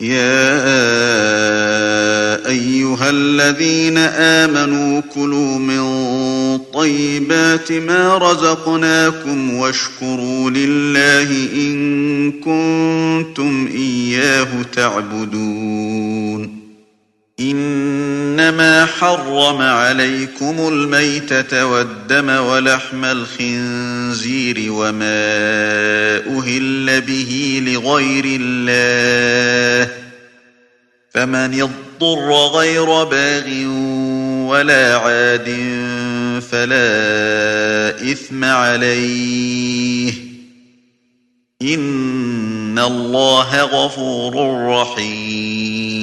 يا أيها الذين آمنوا كلوا من طيبات ما رزقناكم واشكروا لله إن كنتم إياه تعبدون. إنما حرم عليكم الميتة والدم ولحم الخنزير وما أهل به لغير الله فمن اضطر غير باغ ولا عاد فلا إثم عليه. إن الله غفور رحيم.